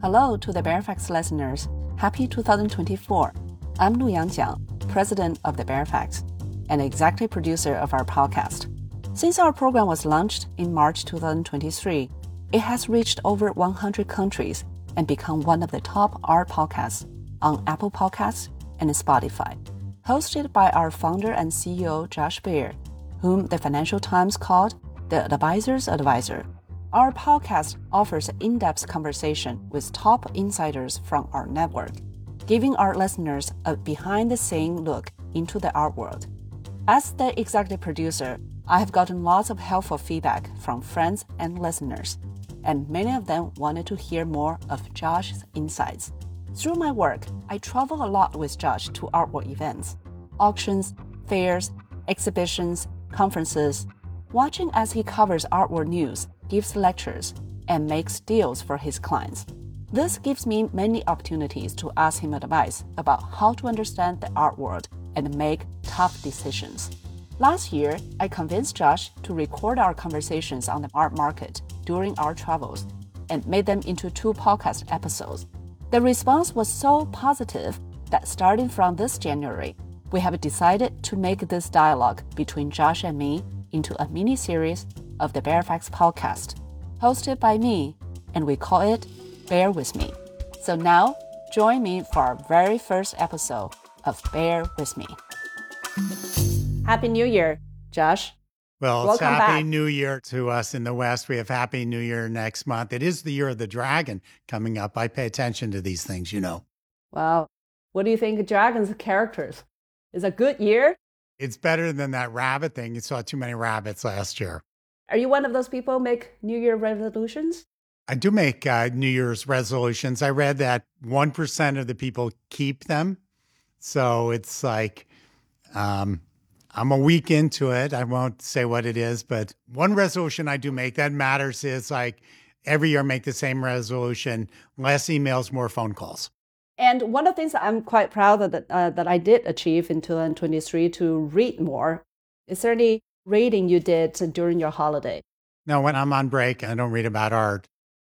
Hello to the Baer Faxt listeners. Happy 2024. I'm Lu Yangjiang, president of the Baer Faxt and executive producer of our podcast. Since our program was launched in March 2023, it has reached over 100 countries and become one of the top art podcasts on Apple Podcasts and Spotify. Hosted by our founder and CEO, Josh Baer, whom the Financial Times called the advisor's advisor. Our podcast offers in depth conversation with top insiders from our network, giving our listeners a behind the scene look into the art world. As the executive producer, I have gotten lots of helpful feedback from friends and listeners, and many of them wanted to hear more of Josh's insights. Through my work, I travel a lot with Josh to artwork events, auctions, fairs, exhibitions, conferences, watching as he covers artwork news, gives lectures, and makes deals for his clients. This gives me many opportunities to ask him advice about how to understand the art world and make tough decisions. Last year, I convinced Josh to record our conversations on the art market during our travels and made them into two podcast episodes. The response was so positive that starting from this January, we have decided to make this dialogue between Josh and me into a mini series of the Baer Faxt podcast, hosted by me, and we call it Baer With Me. So now, join me for our very first episode of Baer With Me. Happy New Year, Josh. Well, Welcome it's Happy back. New Year to us in the West. We have Happy New Year next month. It is the year of the dragon coming up. I pay attention to these things, you know. Well, what do you think of Dragon's characters? Is a good year? It's better than that rabbit thing. You saw too many rabbits last year. Are you one of those people make New Year resolutions? I do make uh, New Year's resolutions. I read that 1% of the people keep them. So it's like, um, I'm a week into it. I won't say what it is, but one resolution I do make that matters is like every year make the same resolution less emails, more phone calls. And one of the things that I'm quite proud of that, uh, that I did achieve in 2023 to read more. Is there any reading you did during your holiday? Now, when I'm on break, I don't read about art.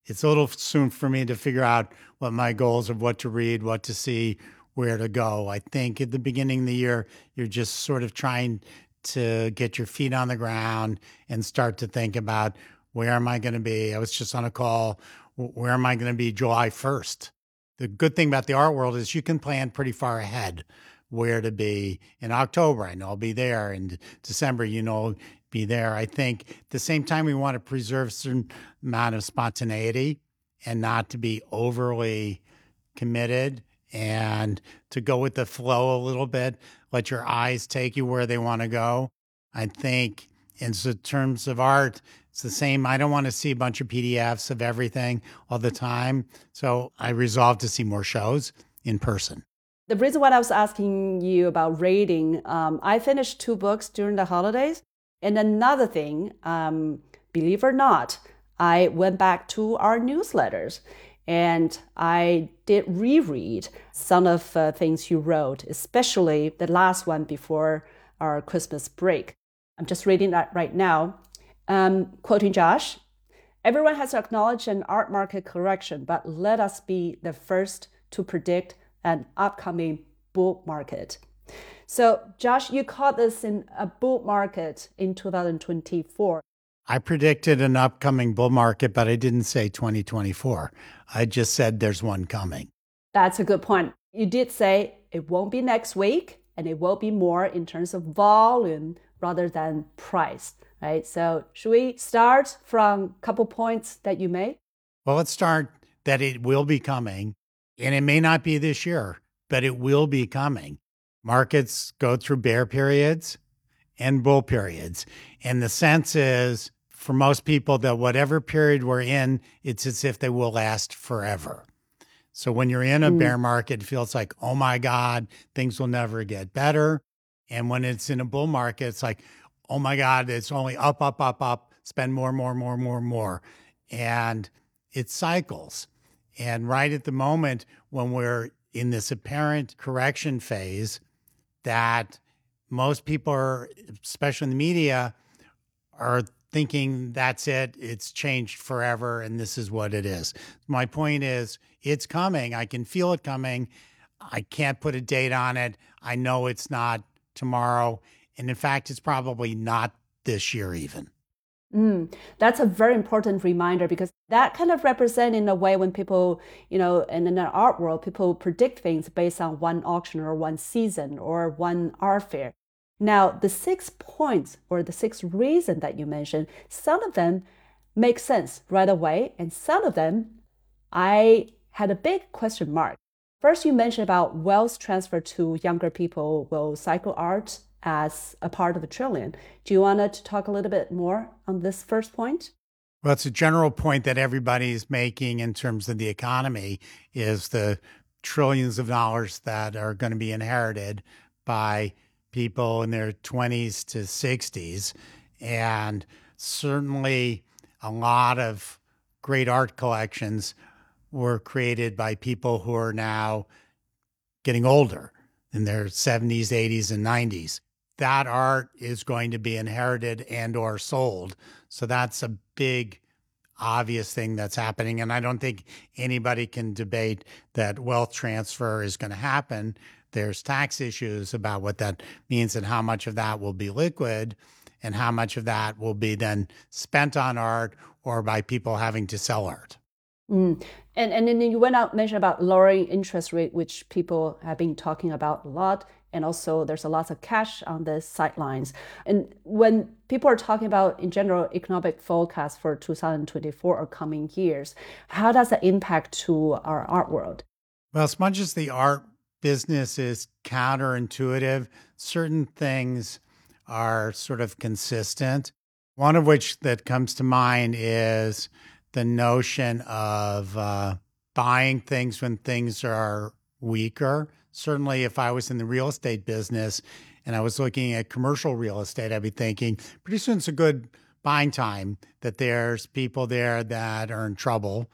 It's a little soon for me to figure out what my goals of what to read, what to see, where to go. I think at the beginning of the year, you're just sort of trying to get your feet on the ground and start to think about where am I going to be? I was just on a call. Where am I going to be July 1st? The good thing about the art world is you can plan pretty far ahead where to be in October. I know I'll be there. In December, you know, be there. I think at the same time, we want to preserve a certain amount of spontaneity and not to be overly committed and to go with the flow a little bit, let your eyes take you where they want to go. I think in terms of art, it's the same. I don't want to see a bunch of PDFs of everything all the time. So I resolved to see more shows in person. The reason why I was asking you about reading, um, I finished two books during the holidays. And another thing, um, believe or not, I went back to our newsletters and I did reread some of the things you wrote, especially the last one before our Christmas break. I'm just reading that right now. Um, quoting Josh, everyone has acknowledged an art market correction, but let us be the first to predict an upcoming bull market. So, Josh, you caught this in a bull market in 2024. I predicted an upcoming bull market, but I didn't say 2024. I just said there's one coming. That's a good point. You did say it won't be next week and it will be more in terms of volume rather than price, right? So, should we start from a couple points that you made? Well, let's start that it will be coming, and it may not be this year, but it will be coming. Markets go through bear periods and bull periods. And the sense is for most people that whatever period we're in, it's as if they will last forever. So when you're in a Mm. bear market, it feels like, oh my God, things will never get better. And when it's in a bull market, it's like, oh my God, it's only up, up, up, up, spend more, more, more, more, more. And it cycles. And right at the moment when we're in this apparent correction phase, that most people are, especially in the media, are thinking that's it, it's changed forever, and this is what it is. My point is, it's coming. I can feel it coming. I can't put a date on it. I know it's not tomorrow. And in fact, it's probably not this year even. Mm, that's a very important reminder because that kind of represents in a way when people, you know, in the art world, people predict things based on one auction or one season or one art fair. Now, the six points or the six reasons that you mentioned, some of them make sense right away, and some of them I had a big question mark. First, you mentioned about wealth transfer to younger people will cycle art as a part of a trillion. Do you want to talk a little bit more on this first point? Well, it's a general point that everybody is making in terms of the economy is the trillions of dollars that are going to be inherited by people in their 20s to 60s. And certainly a lot of great art collections were created by people who are now getting older in their 70s, 80s, and 90s. That art is going to be inherited and or sold. So that's a big obvious thing that's happening and I don't think anybody can debate that wealth transfer is going to happen. There's tax issues about what that means and how much of that will be liquid and how much of that will be then spent on art or by people having to sell art. Mm. And and then you went out mentioned about lowering interest rate, which people have been talking about a lot. And also, there's a lot of cash on the sidelines. And when people are talking about, in general, economic forecast for 2024 or coming years, how does that impact to our art world? Well, as much as the art business is counterintuitive, certain things are sort of consistent. One of which that comes to mind is the notion of uh, buying things when things are weaker. Certainly, if I was in the real estate business and I was looking at commercial real estate, I'd be thinking pretty soon it's a good buying time that there's people there that are in trouble.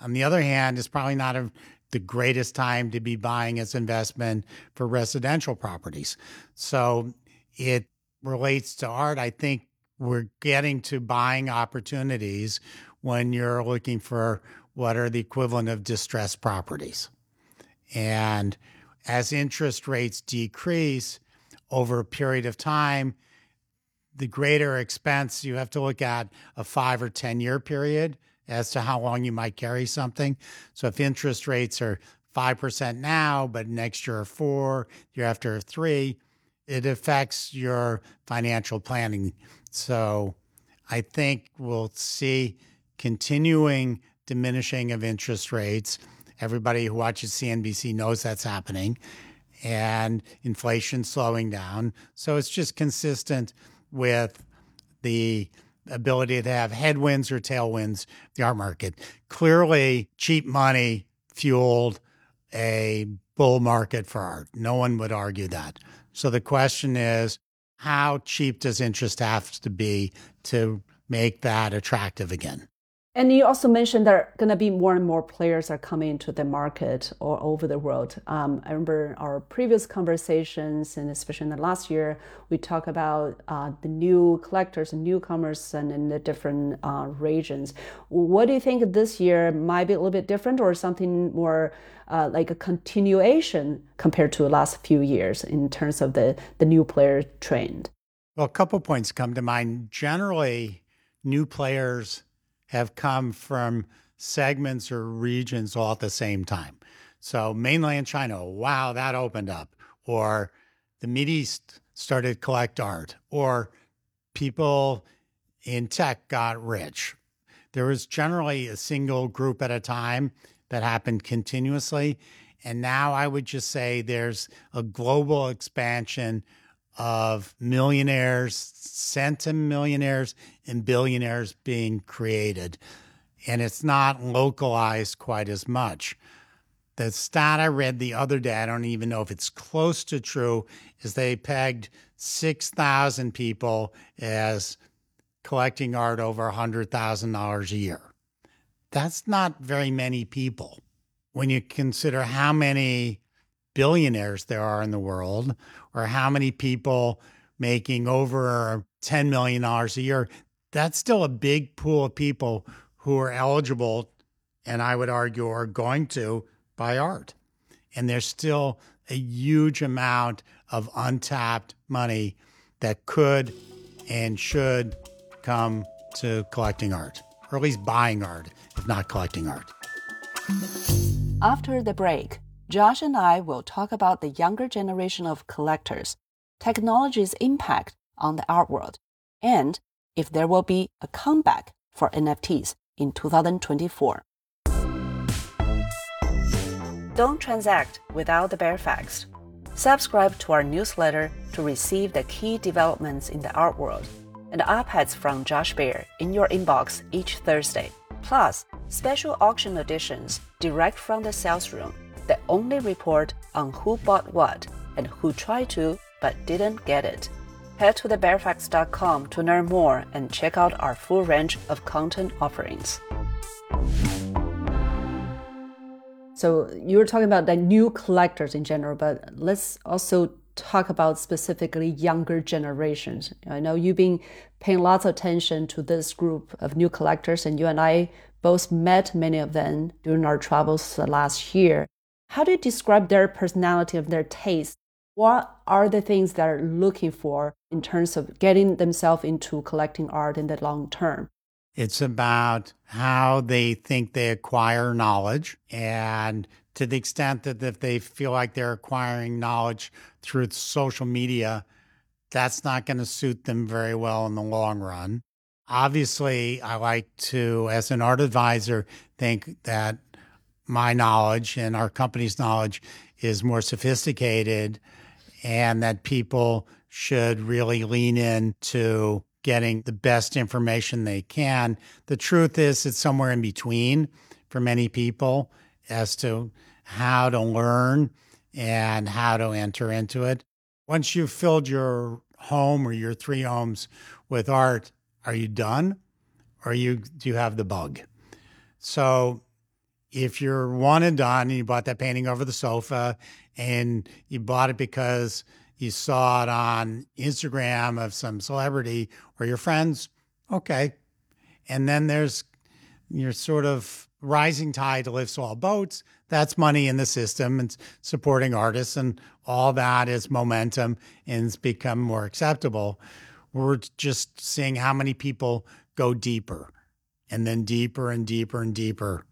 On the other hand, it's probably not a, the greatest time to be buying as investment for residential properties. So it relates to art. I think we're getting to buying opportunities when you're looking for what are the equivalent of distressed properties. And as interest rates decrease over a period of time, the greater expense you have to look at a five or 10 year period as to how long you might carry something. So if interest rates are 5% now, but next year are four, year after three, it affects your financial planning. So I think we'll see continuing diminishing of interest rates. Everybody who watches CNBC knows that's happening, and inflation slowing down. So it's just consistent with the ability to have headwinds or tailwinds the art market. Clearly, cheap money fueled a bull market for art. No one would argue that. So the question is, how cheap does interest have to be to make that attractive again? And you also mentioned there are going to be more and more players are coming into the market all over the world. Um, I remember our previous conversations, and especially in the last year, we talk about uh, the new collectors and newcomers and in the different uh, regions. What do you think this year might be a little bit different, or something more uh, like a continuation compared to the last few years in terms of the the new player trend? Well, a couple points come to mind. Generally, new players have come from segments or regions all at the same time. So mainland China, wow, that opened up. Or the East started collect art. Or people in tech got rich. There was generally a single group at a time that happened continuously. And now I would just say there's a global expansion of millionaires, centimillionaires, and billionaires being created. And it's not localized quite as much. The stat I read the other day, I don't even know if it's close to true, is they pegged 6,000 people as collecting art over $100,000 a year. That's not very many people when you consider how many billionaires there are in the world or how many people making over $10 million a year. that's still a big pool of people who are eligible, and I would argue are going to buy art. And there's still a huge amount of untapped money that could and should come to collecting art, or at least buying art, if not collecting art. After the break, Josh and I will talk about the younger generation of collectors, technology's impact on the art world, and if there will be a comeback for NFTs in 2024. Don't transact without the bare facts. Subscribe to our newsletter to receive the key developments in the art world and iPads from Josh Baer in your inbox each Thursday. Plus, special auction editions direct from the sales room that only report on who bought what and who tried to but didn't get it. Head to thebaerfaxt.com to learn more and check out our full range of content offerings. So you were talking about the new collectors in general, but let's also talk about specifically younger generations. I know you've been paying lots of attention to this group of new collectors, and you and I both met many of them during our travels last year. How do you describe their personality and their taste? What are the things they're looking for in terms of getting themselves into collecting art in the long term? It's about how they think they acquire knowledge. And to the extent that if they feel like they're acquiring knowledge through social media, that's not going to suit them very well in the long run. Obviously, I like to, as an art advisor, think that my knowledge and our company's knowledge is more sophisticated and that people should really lean into getting the best information they can. The truth is, it's somewhere in between for many people as to how to learn and how to enter into it. Once you've filled your home or your three homes with art, are you done? Or you do you have the bug? So if you're one and done and you bought that painting over the sofa and you bought it because you saw it on Instagram of some celebrity or your friends, okay. And then there's your sort of rising tide lifts all boats. That's money in the system and supporting artists, and all that is momentum and it's become more acceptable. We're just seeing how many people go deeper and then deeper and deeper and deeper.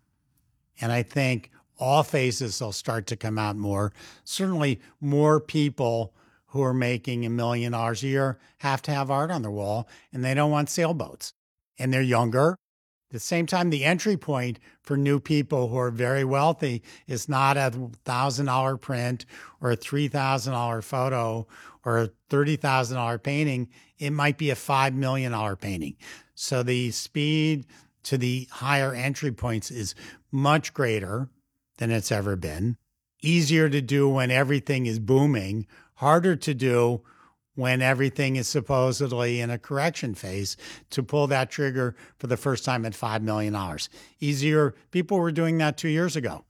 And I think all faces will start to come out more. Certainly, more people who are making a million dollars a year have to have art on their wall and they don't want sailboats and they're younger. At the same time, the entry point for new people who are very wealthy is not a thousand dollar print or a three thousand dollar photo or a thirty thousand dollar painting. It might be a five million dollar painting. So the speed to the higher entry points is much greater than it's ever been. Easier to do when everything is booming harder to do when everything is supposedly in a correction phase to pull that trigger for the first time at $5 million. Easier, people were doing that two years ago.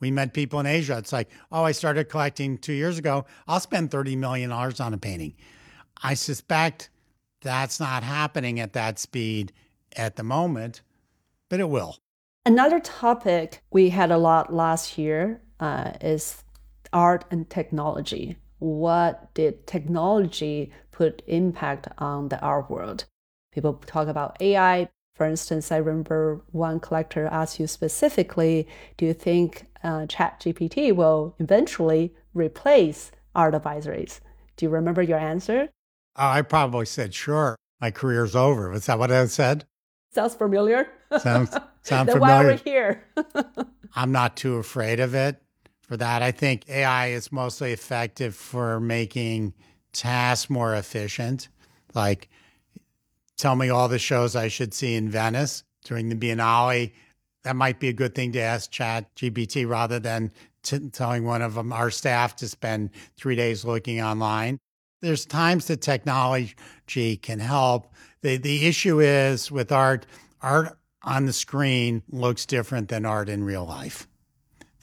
We met people in Asia. It's like, oh, I started collecting two years ago. I'll spend $30 million on a painting. I suspect that's not happening at that speed at the moment, it will. Another topic we had a lot last year uh, is art and technology what did technology put impact on the art world? People talk about AI. For instance, I remember one collector asked you specifically, do you think uh, ChatGPT will eventually replace art advisories? Do you remember your answer? I probably said, sure, my career's over. Was that what I said? Sounds familiar. Sounds, sound familiar. Why we're here. I'm not too afraid of it for that. I think AI is mostly effective for making tasks more efficient. Like, tell me all the shows I should see in Venice during the Biennale. That might be a good thing to ask ChatGPT rather than t- telling one of them, our staff to spend three days looking online. There's times that technology can help. The, the issue is with art, art on the screen looks different than art in real life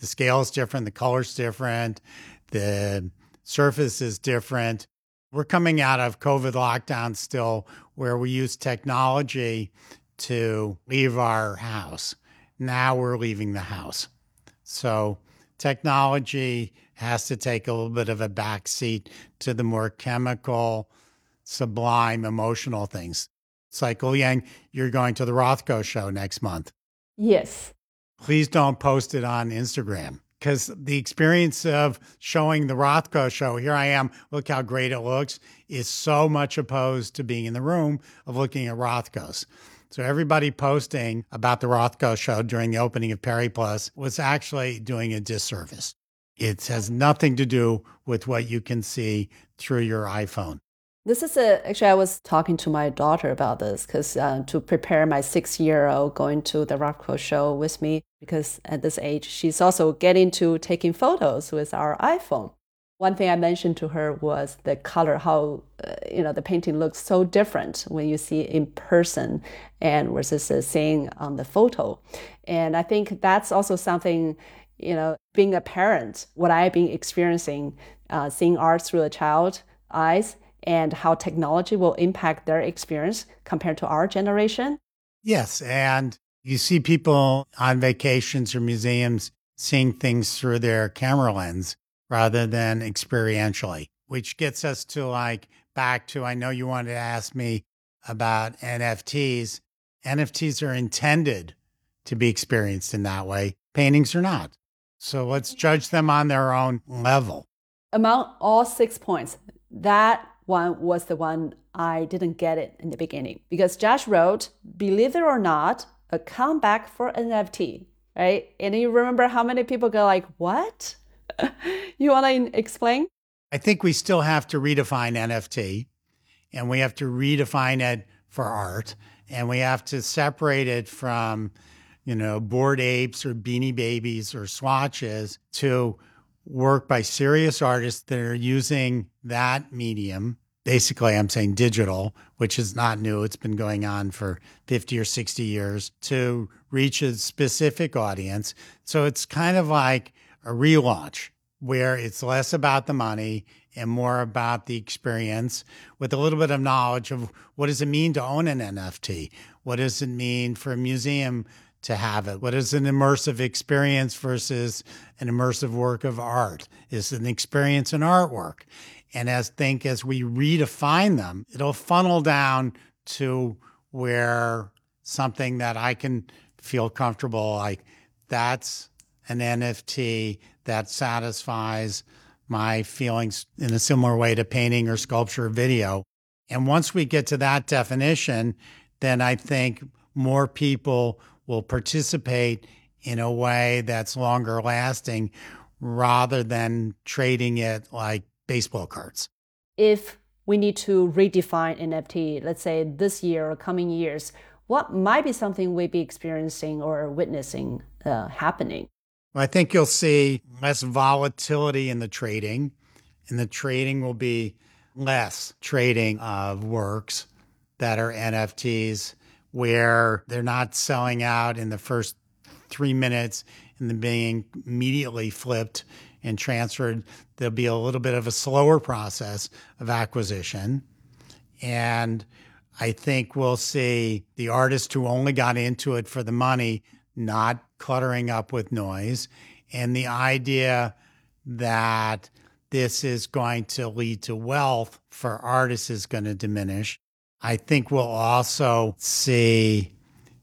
the scale is different, the color's different, the surface is different. We're coming out of COVID lockdown still, where we use technology to leave our house. Now we're leaving the house. So technology has to take a little bit of a backseat to the more chemical, sublime, emotional things. It's like, oh, Yang, you're going to the Rothko show next month. Yes. Please don't post it on Instagram because the experience of showing the Rothko show, here I am, look how great it looks, is so much opposed to being in the room of looking at Rothkos. So everybody posting about the Rothko show during the opening of Paris Plus was actually doing a disservice. It has nothing to do with what you can see through your iPhone. This is a, actually, I was talking to my daughter about this because uh, to prepare my six year old going to the Rothko show with me, because at this age, she's also getting to taking photos with our iPhone one thing I mentioned to her was the color, how uh, you know the painting looks so different when you see in person and versus uh, seeing on the photo. And I think that's also something you know, being a parent, what I've been experiencing, uh, seeing art through a child's eyes, and how technology will impact their experience compared to our generation. Yes, and you see people on vacations or museums seeing things through their camera lens rather than experientially, which gets us to like back to I know you wanted to ask me about NFTs. NFTs are intended to be experienced in that way. Paintings are not. So let's judge them on their own level. Among all six points, that one was the one I didn't get it in the beginning because Josh wrote, believe it or not, a comeback for NFT, right? And you remember how many people go like, what? you want to explain? I think we still have to redefine NFT and we have to redefine it for art and we have to separate it from, you know, bored apes or beanie babies or swatches to work by serious artists that are using that medium. Basically, I'm saying digital, which is not new. It's been going on for 50 or 60 years to reach a specific audience. So it's kind of like a relaunch where it's less about the money and more about the experience with a little bit of knowledge of what does it mean to own an NFT? What does it mean for a museum to have it? What is an immersive experience versus an immersive work of art? Is an experience an artwork? And as think as we redefine them, it'll funnel down to where something that I can feel comfortable like that's an NFT that satisfies my feelings in a similar way to painting or sculpture or video. And once we get to that definition, then I think more people will participate in a way that's longer lasting rather than trading it like baseball cards. If we need to redefine NFT, let's say this year or coming years, what might be something we'd be experiencing or witnessing uh, happening? I think you'll see less volatility in the trading, and the trading will be less trading of works that are NFTs where they're not selling out in the first three minutes and then being immediately flipped and transferred. There'll be a little bit of a slower process of acquisition. And I think we'll see the artist who only got into it for the money not cluttering up with noise, and the idea that this is going to lead to wealth for artists is going to diminish. I think we'll also see,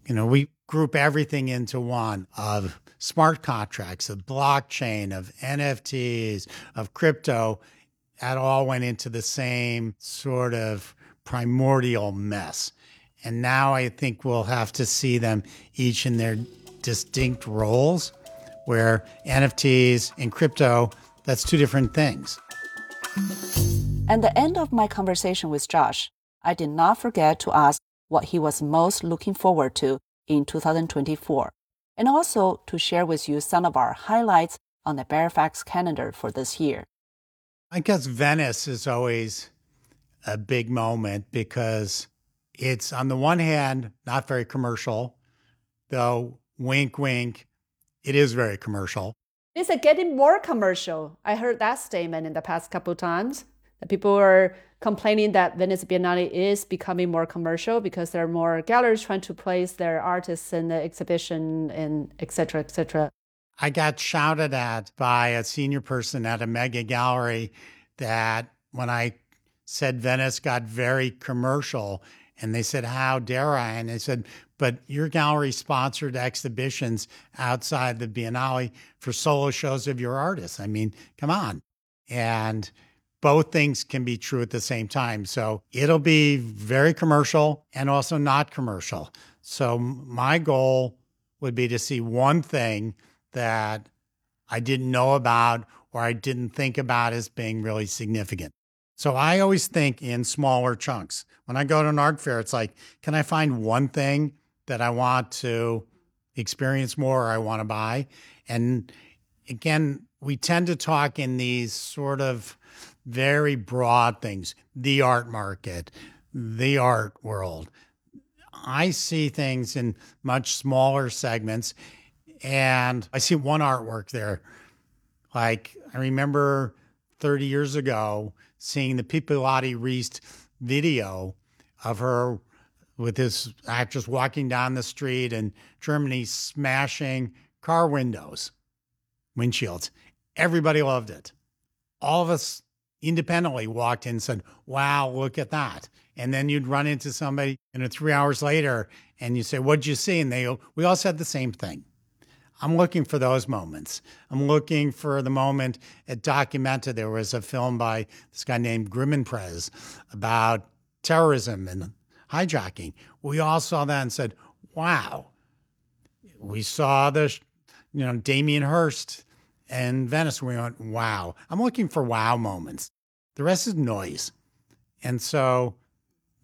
you know, we group everything into one of smart contracts, of blockchain, of NFTs, of crypto. That all went into the same sort of primordial mess. And now I think we'll have to see them each in their distinct roles where NFTs and crypto, that's two different things. At the end of my conversation with Josh, I did not forget to ask what he was most looking forward to in 2024, and also to share with you some of our highlights on the Baer Faxt calendar for this year. I guess Venice is always a big moment because it's, on the one hand, not very commercial, though wink, wink. It is very commercial. Is it getting more commercial? I heard that statement in the past couple times. People are complaining that Venice Biennale is becoming more commercial because there are more galleries trying to place their artists in the exhibition and et cetera, et cetera. I got shouted at by a senior person at a mega gallery that when I said Venice got very commercial, and they said, How dare I? And they said, But your gallery sponsored exhibitions outside the Biennale for solo shows of your artists. I mean, come on. And both things can be true at the same time. So it'll be very commercial and also not commercial. So my goal would be to see one thing that I didn't know about or I didn't think about as being really significant. So I always think in smaller chunks. When I go to an art fair, it's like, can I find one thing that I want to experience more or I want to buy? And again, we tend to talk in these sort of very broad things the art market, the art world. I see things in much smaller segments, and I see one artwork there. Like, I remember 30 years ago seeing the Pipilotti video of her with this actress walking down the street in Germany smashing car windows, windshields. Everybody loved it. All of us independently walked in and said, Wow, look at that. And then you'd run into somebody, you know, three hours later and you say, What'd you see? And they we all said the same thing. I'm looking for those moments. I'm looking for the moment at Documenta. There was a film by this guy named Grimonprez about terrorism and hijacking. We all saw that and said, wow. We saw the, you know, Damien Hirst and Venice. We went, wow. I'm looking for wow moments. The rest is noise. And so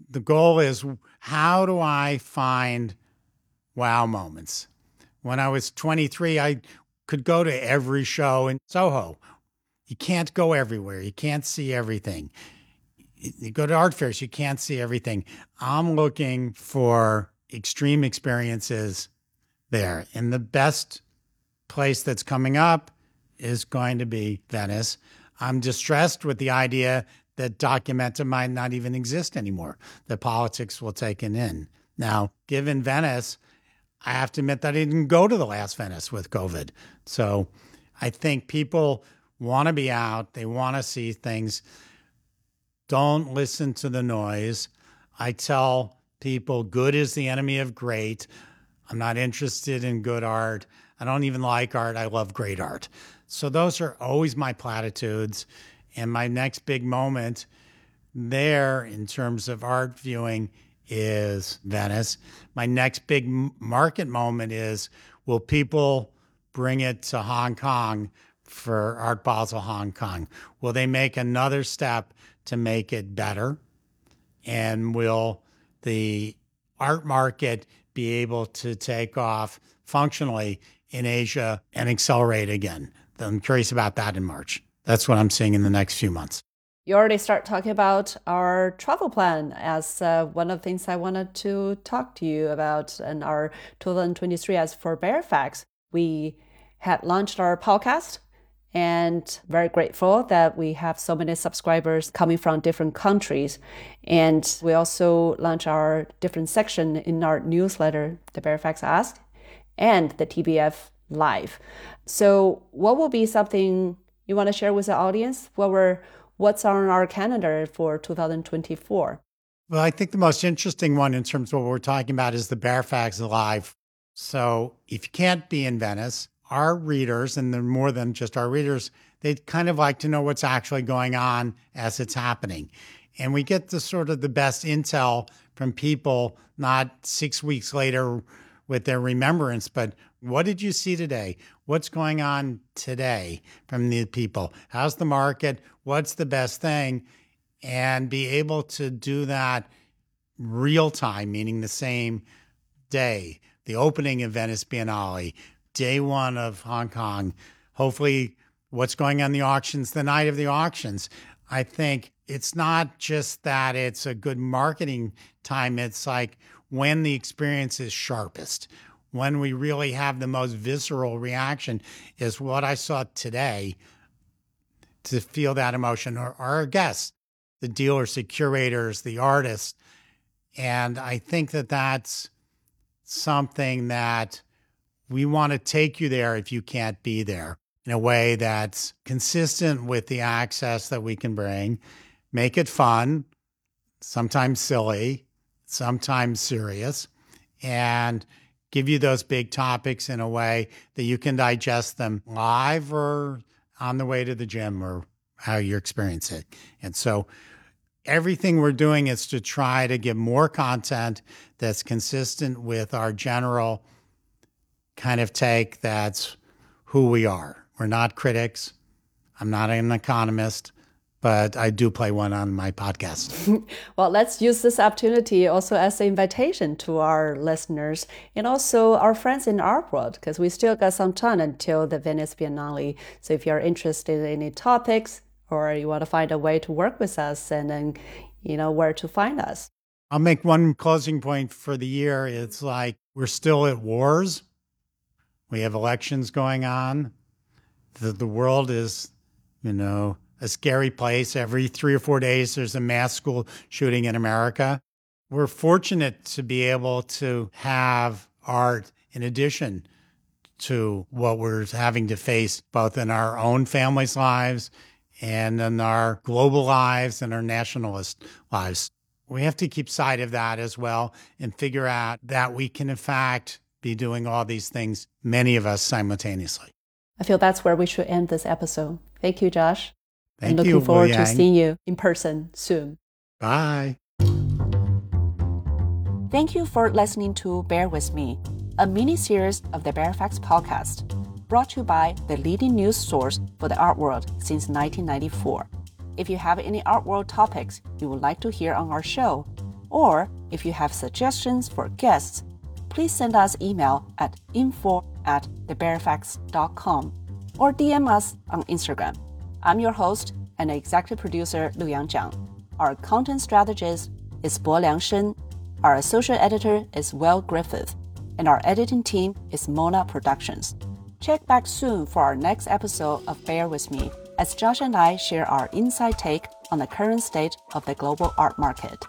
the goal is how do I find wow moments? When I was 23, I could go to every show in Soho. You can't go everywhere. You can't see everything. You go to art fairs, you can't see everything. I'm looking for extreme experiences there. And the best place that's coming up is going to be Venice. I'm distressed with the idea that Documenta might not even exist anymore, that politics will take an in. Now, given Venice, I have to admit that I didn't go to the last Venice with COVID. So I think people want to be out, they want to see things. Don't listen to the noise. I tell people good is the enemy of great. I'm not interested in good art. I don't even like art. I love great art. So those are always my platitudes. And my next big moment there in terms of art viewing is Venice. My next big market moment is will people bring it to Hong Kong for Art Basel Hong Kong? Will they make another step to make it better? And will the art market be able to take off functionally in Asia and accelerate again? I'm curious about that in March. That's what I'm seeing in the next few months. You already start talking about our travel plan as uh, one of the things I wanted to talk to you about in our 2023 as for Baer Faxt. We had launched our podcast and very grateful that we have so many subscribers coming from different countries. And we also launched our different section in our newsletter, the Baer Faxt Ask, and the TBF Live. So, what will be something you want to share with the audience? What were what's on our calendar for 2024? Well, I think the most interesting one in terms of what we're talking about is the Baer Faxt Live. So, if you can't be in Venice, our readers, and they're more than just our readers, they kind of like to know what's actually going on as it's happening. And we get the sort of the best intel from people, not six weeks later with their remembrance, but what did you see today? What's going on today from the people? How's the market? What's the best thing? And be able to do that real time, meaning the same day, the opening of Venice Biennale, day one of Hong Kong, hopefully what's going on the auctions the night of the auctions. I think it's not just that it's a good marketing time, it's like when the experience is sharpest, when we really have the most visceral reaction, is what I saw today to feel that emotion, or our guests the dealers, the curators, the artists. And I think that that's something that we want to take you there if you can't be there in a way that's consistent with the access that we can bring, make it fun, sometimes silly, sometimes serious, and give you those big topics in a way that you can digest them live or on the way to the gym or how you experience it. And so everything we're doing is to try to give more content that's consistent with our general kind of take that's who we are. We're not critics. I'm not an economist, but I do play one on my podcast. well, let's use this opportunity also as an invitation to our listeners and also our friends in art world, because we still got some time until the Venice Biennale. So if you're interested in any topics or you want to find a way to work with us and then, you know, where to find us. I'll make one closing point for the year. It's like we're still at wars we have elections going on. The, the world is, you know, a scary place. Every three or four days, there's a mass school shooting in America. We're fortunate to be able to have art in addition to what we're having to face both in our own families' lives and in our global lives and our nationalist lives. We have to keep sight of that as well and figure out that we can, in fact, be doing all these things, many of us simultaneously. I feel that's where we should end this episode. Thank you, Josh. Thank and looking you, forward to seeing you in person soon. Bye. Thank you for listening to Baer With Me, a mini series of the Baer Faxt podcast, brought to you by the leading news source for the art world since 1994. If you have any art world topics you would like to hear on our show, or if you have suggestions for guests please send us email at info at thebaerfaxt.com or DM us on Instagram. I'm your host and executive producer Lu Yang Jiang. Our content strategist is Bo Liang Shen. Our associate editor is Will Griffith. And our editing team is Mona Productions. Check back soon for our next episode of Baer With Me as Josh and I share our inside take on the current state of the global art market.